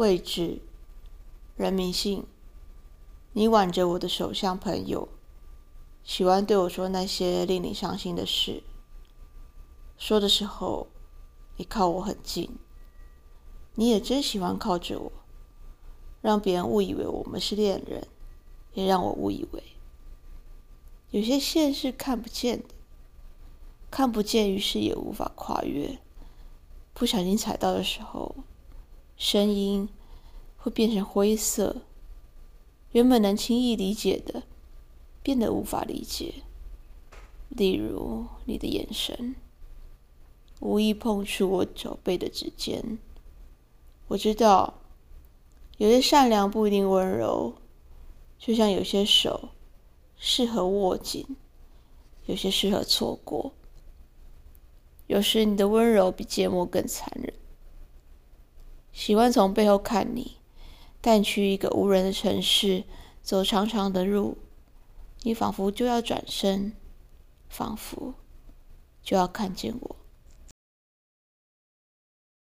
位置、人民性，你挽着我的手像朋友，喜欢对我说那些令你伤心的事。说的时候，你靠我很近，你也真喜欢靠着我，让别人误以为我们是恋人，也让我误以为有些线是看不见的，看不见，于是也无法跨越。不小心踩到的时候，声音会变成灰色，原本能轻易理解的，变得无法理解。例如你的眼神，无意碰触我手背的指尖。我知道，有些善良不一定温柔，就像有些手适合握紧，有些适合错过。有时你的温柔比芥末更残忍。喜欢从背后看你，但去一个无人的城市，走长长的路，你仿佛就要转身，仿佛就要看见我。